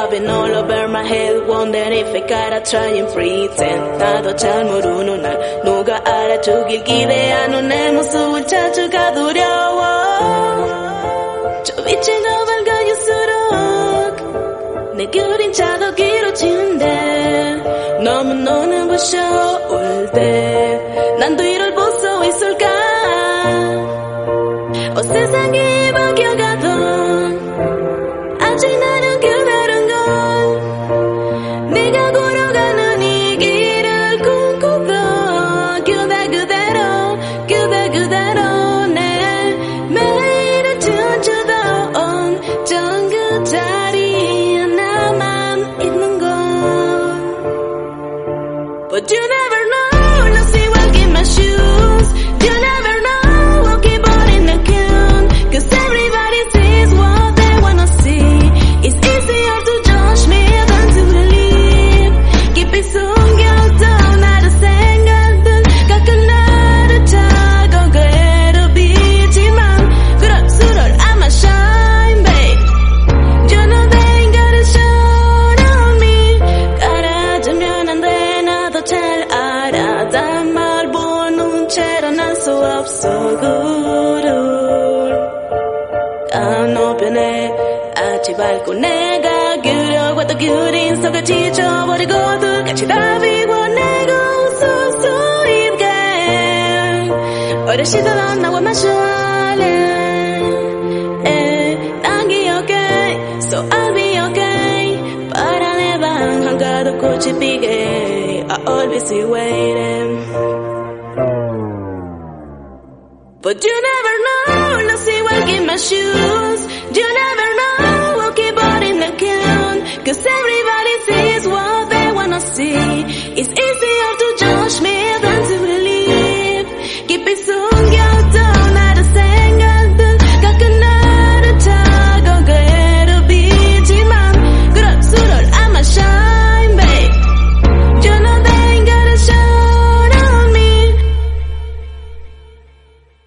Bobbing all over my head, wondering if I gotta try and pretend. 나도 잘 모르는 날, 누가 알아주길 기대하는 내 모습을 자주가 두려워. 저 미친 너만 가질수록, 내 그림 자도 길어지는데, 너무 너는 부셔올 때, 난 뒤를 보고 있을까? you never so good I'm open at you by Kunega Good or what the good in so good teacher what to go to catch it the in so so in game or she the one now my I'll be waiting. But you never know, no see will in my shoes. You never know, we'll keep on in the count. Cause everybody sees what they wanna see. It's easy.